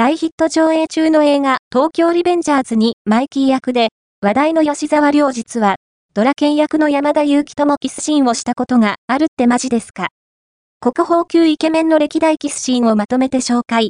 大ヒット上映中の映画、東京リベンジャーズにマイキー役で、話題の吉沢良実は、ドラケン役の山田裕貴ともキスシーンをしたことがあるってマジですか？国宝級イケメンの歴代キスシーンをまとめて紹介。